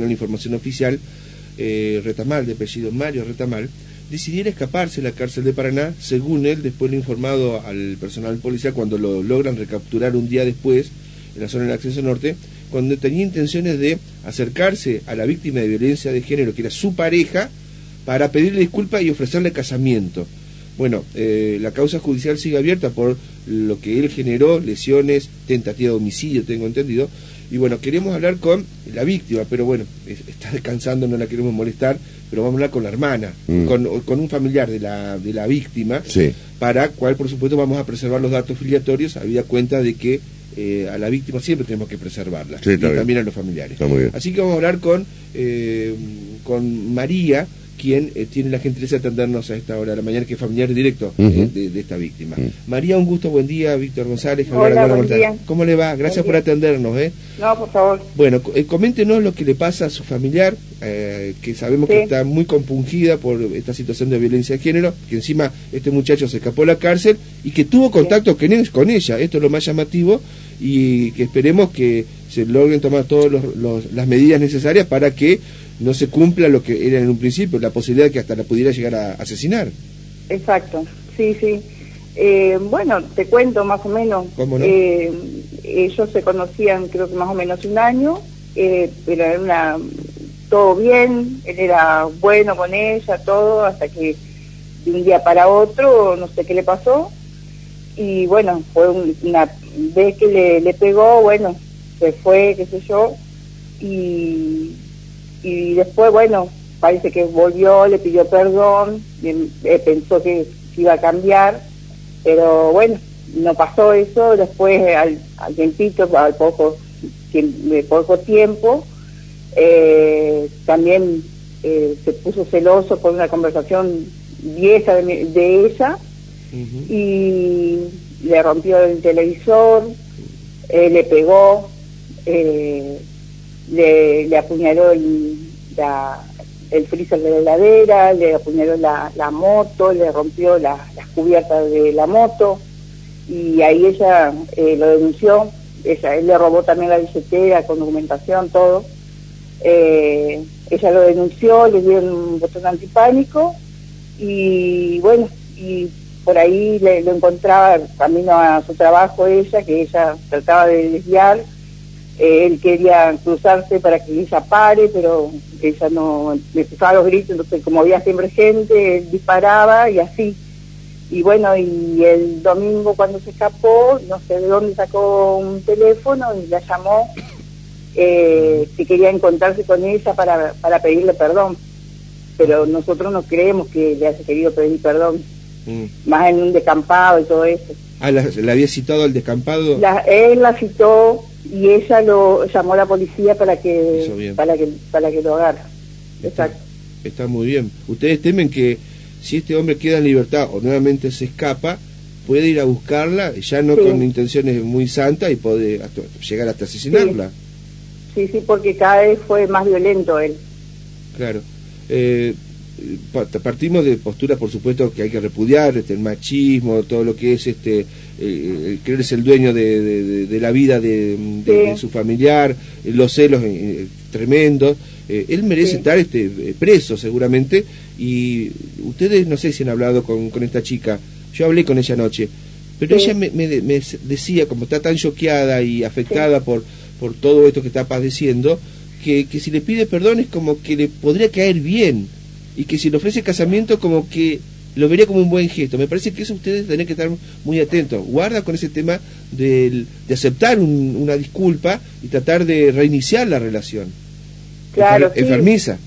la información oficial, eh, Retamal, de apellido Mario Retamal, decidiera escaparse de la cárcel de Paraná, según él, después lo informado al personal policial cuando lo logran recapturar un día después en la zona del acceso norte, cuando tenía intenciones de acercarse a la víctima de violencia de género, que era su pareja, para pedirle disculpas y ofrecerle casamiento. Bueno, eh, la causa judicial sigue abierta por lo que él generó, lesiones, tentativa de homicidio, tengo entendido. Y bueno, queremos hablar con la víctima, pero bueno, está descansando, no la queremos molestar, pero vamos a hablar con la hermana, mm. con, un familiar de la, de la víctima, para cual, por supuesto, vamos a preservar los datos filiatorios, había cuenta de que eh, a la víctima siempre tenemos que preservarla, y también a los familiares. Así que vamos a hablar con, eh, con María, quien eh, tiene la gentileza de atendernos a esta hora de la mañana, que es familiar directo eh, de, esta víctima. María, un gusto, buen día, Víctor González. Hola, buen día. ¿Cómo le va? Gracias por atendernos. ¿eh? No, por favor. Bueno, eh, coméntenos lo que le pasa a su familiar, que sabemos que está muy compungida por esta situación de violencia de género, que encima este muchacho se escapó de la cárcel y que tuvo contacto con ella. Esto es lo más llamativo y que esperemos que se logren tomar todas las medidas necesarias para que no se cumpla lo que era en un principio, la posibilidad de que hasta la pudiera llegar a asesinar. Exacto, sí, sí. Eh, bueno, te cuento más o menos. ¿Cómo no? Eh, ellos se conocían creo que más o menos un año, eh, pero era una, todo bien, él era bueno con ella, todo, hasta que de un día para otro, no sé qué le pasó, y bueno, fue una vez que le, le pegó, bueno, se fue, qué sé yo, y y después, bueno, parece que volvió, le pidió perdón, eh, pensó que iba a cambiar, pero bueno, no pasó eso, después al, al tiempito, al poco, de poco tiempo, eh, también eh, se puso celoso por una conversación vieja de, ella y le rompió el televisor, le pegó, le, le apuñaló el freezer de la heladera, le apuñaló la, moto, le rompió las cubiertas de la moto y ahí ella eh, lo denunció, ella, él le robó también la billetera con documentación, todo. Eh, ella lo denunció, le dio un botón antipánico y bueno, y por ahí le, lo encontraba camino a su trabajo ella, que ella trataba de desviar eh, él quería cruzarse para que ella pare, pero ella no, le empezaba los gritos, entonces como había siempre gente, él disparaba y así. Y bueno, y el domingo cuando se escapó, no sé de dónde sacó un teléfono y la llamó eh, si quería encontrarse con ella para, para pedirle perdón. Pero nosotros no creemos que le haya querido pedir perdón, mm. más en un descampado y todo eso. Ah, ¿la, había citado al descampado? él la citó y ella lo llamó a la policía para que para que para que lo haga Exacto. Está muy bien. Ustedes temen que si este hombre queda en libertad o nuevamente se escapa, puede ir a buscarla, ya no con intenciones muy santas y puede llegar hasta asesinarla. Sí. sí, porque cada vez fue más violento él. Claro. Eh, partimos de posturas, por supuesto, que hay que repudiar, este, el machismo, todo lo que es este eh, creerse el dueño de, la vida de, su familiar, los celos eh, tremendos. Eh, él merece estar este, preso seguramente. Y ustedes no sé si han hablado con, esta chica, yo hablé con ella anoche, pero ella me, decía, como está tan choqueada y afectada por, por todo esto que está padeciendo, que, que si le pide perdón es como que le podría caer bien y que si le ofrece casamiento como que lo vería como un buen gesto. Me parece que eso ustedes tienen que estar muy atentos. Guarda con ese tema de, aceptar una disculpa y tratar de reiniciar la relación. Claro. Enfermiza.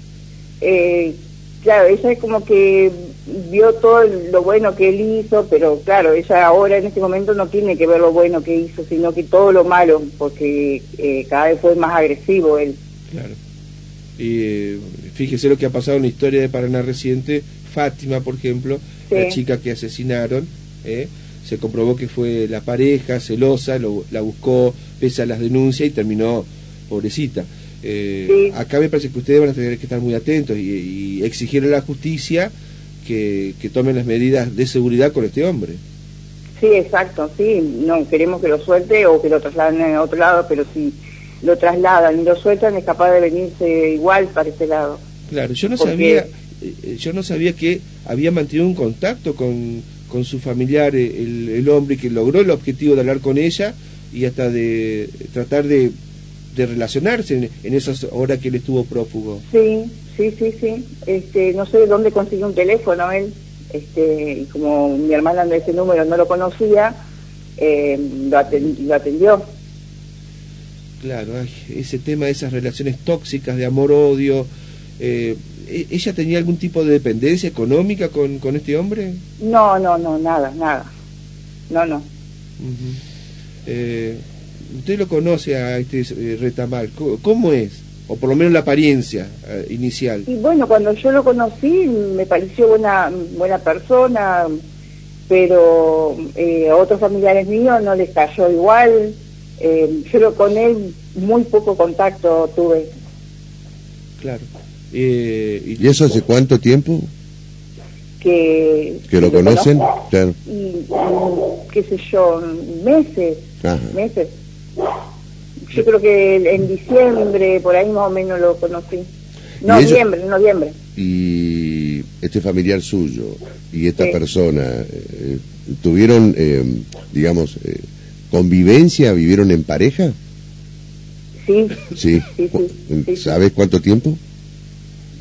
Eh, claro, ella es como que vio todo lo bueno que él hizo, pero claro, ella ahora en este momento no tiene que ver lo bueno que hizo, sino que todo lo malo, porque eh, cada vez fue más agresivo él. Claro. Y eh, fíjese lo que ha pasado en la historia de Paraná reciente Fátima, por ejemplo, la chica que asesinaron, ¿eh? se comprobó que fue la pareja celosa, la buscó pese a las denuncias y terminó pobrecita. Eh, acá me parece que ustedes van a tener que estar muy atentos y, exigir a la justicia que, tomen las medidas de seguridad con este hombre. Sí, exacto, sí, no queremos que lo suelte o que lo trasladen a otro lado, pero si lo trasladan y lo sueltan, es capaz de venirse igual para este lado. Claro, yo no sabía, eh, yo no sabía que había mantenido un contacto con, con su familiar, eh, el, el hombre que logró el objetivo de hablar con ella y hasta de tratar de, de relacionarse en, en, esas horas que él estuvo prófugo. Sí, sí, sí, sí. Este, no sé de dónde consiguió un teléfono él, este, y como mi hermana de ese número no lo conocía, eh, lo, atendió, lo, atendió. Claro, ay, ese tema de esas relaciones tóxicas de amor-odio. Eh, ¿Ella tenía algún tipo de dependencia económica con, con este hombre? No, no, no, nada, nada. No, no. Uh -huh. eh, usted lo conoce a este eh, Retamal, ¿cómo es? O por lo menos la apariencia eh, inicial. Y bueno, cuando yo lo conocí me pareció buena, buena persona, pero eh, a otros familiares míos no les cayó igual. Eh, yo con él muy poco contacto tuve. Claro. Eh, y, ¿Y, eso hace cuánto tiempo? Que, que lo conocen, claro. Y, y, qué sé yo, meses, Ajá. meses. Yo creo que en diciembre, por ahí más o menos lo conocí. Noviembre, noviembre. Y este familiar suyo y esta sí. persona, eh, ¿tuvieron, eh, digamos, eh, convivencia? ¿Vivieron en pareja? Sí. Sí. sí, sí ¿Sabes cuánto tiempo?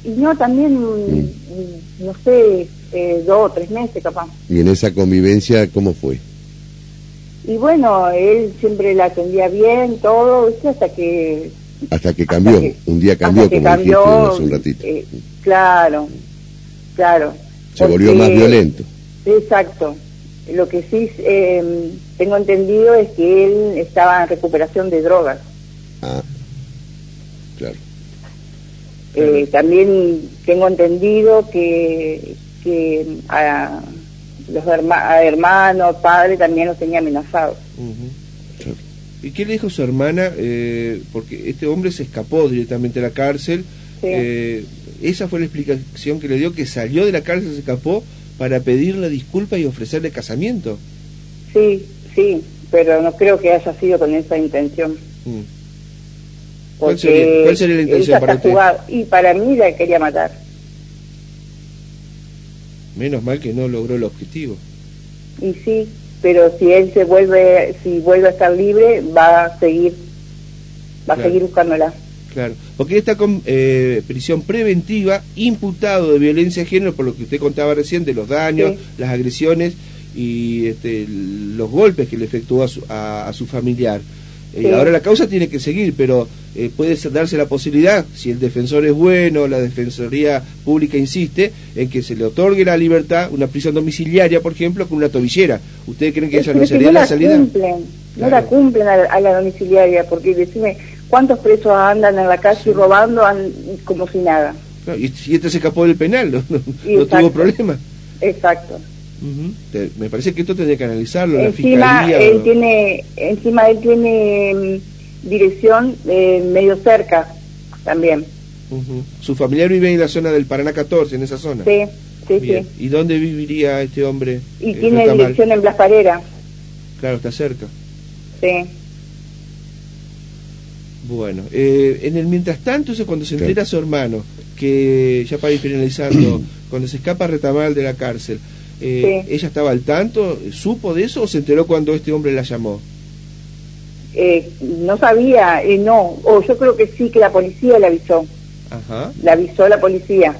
Y no, también, mm. no sé, eh, dos o tres meses capaz. ¿Y en esa convivencia cómo fue? Y bueno, él siempre la atendía bien, todo, hasta que... Hasta que cambió, hasta que, un día cambió, como cambió, dijiste hace un ratito. Eh, claro, claro. Se porque, volvió más violento. Exacto. Lo que sí eh, tengo entendido es que él estaba en recuperación de drogas. Ah, claro. Eh, también tengo entendido que, que a, los herma hermanos, padres también los tenía amenazados. Uh -huh. ¿Y qué le dijo su hermana? Eh, porque este hombre se escapó directamente a la cárcel. Sí. Eh, esa fue la explicación que le dio, que salió de la cárcel, se escapó para pedirle disculpas y ofrecerle casamiento. Sí, sí, pero no creo que haya sido con esa intención. Mm. ¿Cuál, sería, ¿Cuál, sería, la intención para usted? Jugado, y para mí la quería matar. Menos mal que no logró el objetivo. Y sí, pero si él se vuelve, si vuelve a estar libre, va a seguir, va claro. a seguir buscándola. Claro, porque él está con eh, prisión preventiva, imputado de violencia de género, por lo que usted contaba recién, de los daños, sí. las agresiones y este, los golpes que le efectuó a su, a, a su familiar. Sí. ahora la causa tiene que seguir, pero eh, puede darse la posibilidad, si el defensor es bueno, la Defensoría Pública insiste, en que se le otorgue la libertad, una prisión domiciliaria, por ejemplo, con una tobillera. ¿Ustedes creen que esa no sería no la, la salida? Cumplen, claro. No la cumplen a, a, la domiciliaria, porque decime, ¿cuántos presos andan en la calle sí. robando como si nada? Y, y, este se escapó del penal, no, no, no tuvo problema. Exacto. Uh -huh. Me parece que esto tendría que analizarlo. Encima, la fiscalía, él tiene, encima él tiene mm, dirección eh, medio cerca también. Uh -huh. ¿Su familiar vive en la zona del Paraná 14, en esa zona? Sí, sí, Bien. sí. ¿Y dónde viviría este hombre? Y eh, tiene dirección en Blas Parera. Claro, está cerca. Sí. Bueno, eh, en el mientras tanto, eso cuando se entera su hermano, que ya para ir finalizando, cuando se escapa Retamal de la cárcel, eh, sí. ¿Ella estaba al tanto? ¿Supo de eso o se enteró cuando este hombre la llamó? Eh, no sabía, eh, no. O yo creo que sí, que la policía le avisó. Ajá. La avisó la policía.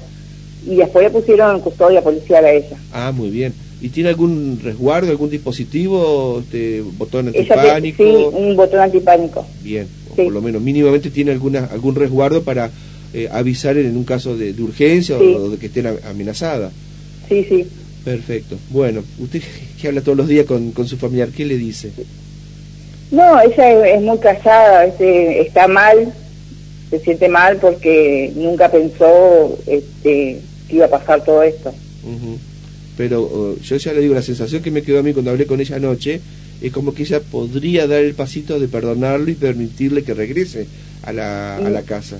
Y después le pusieron en custodia policial a ella. Ah, muy bien. ¿Y tiene algún resguardo, algún dispositivo, este, botón antipánico? Sí, un botón antipánico. Bien, sí. por lo menos mínimamente tiene alguna, algún resguardo para eh, avisar en un caso de, de urgencia sí. o de que estén amenazada. Sí, sí. Perfecto. Bueno, usted que habla todos los días con, con su familiar, ¿qué le dice? No, ella es, es muy callada, está mal, se siente mal porque nunca pensó este, que iba a pasar todo esto. Uh -huh. Pero uh, yo ya le digo, la sensación que me quedó a mí cuando hablé con ella anoche es como que ella podría dar el pasito de perdonarlo y permitirle que regrese a la, a la casa.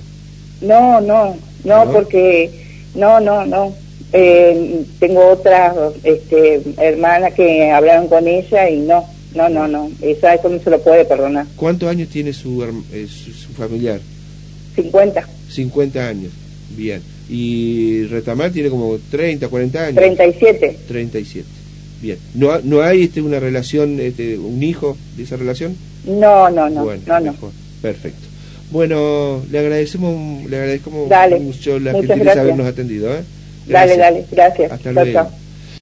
No, no, no, ¿No? porque no, no, no eh, tengo otras este, hermanas que hablaron con ella y no, no, no, no, esa, eso no se lo puede perdonar. ¿Cuántos años tiene su, eh, su, su familiar? 50. 50 años, bien. Y Retamal tiene como 30, 40 años. 37. 37. Bien. ¿No, no hay este, una relación, este, un hijo de esa relación? No, no, no. Bueno, no, no. Perfecto. Bueno, le agradecemos, le agradecemos Dale, mucho la gentileza de habernos atendido. ¿eh? Dale, Gracias. dale, gracias. Hasta Chao, luego. chao.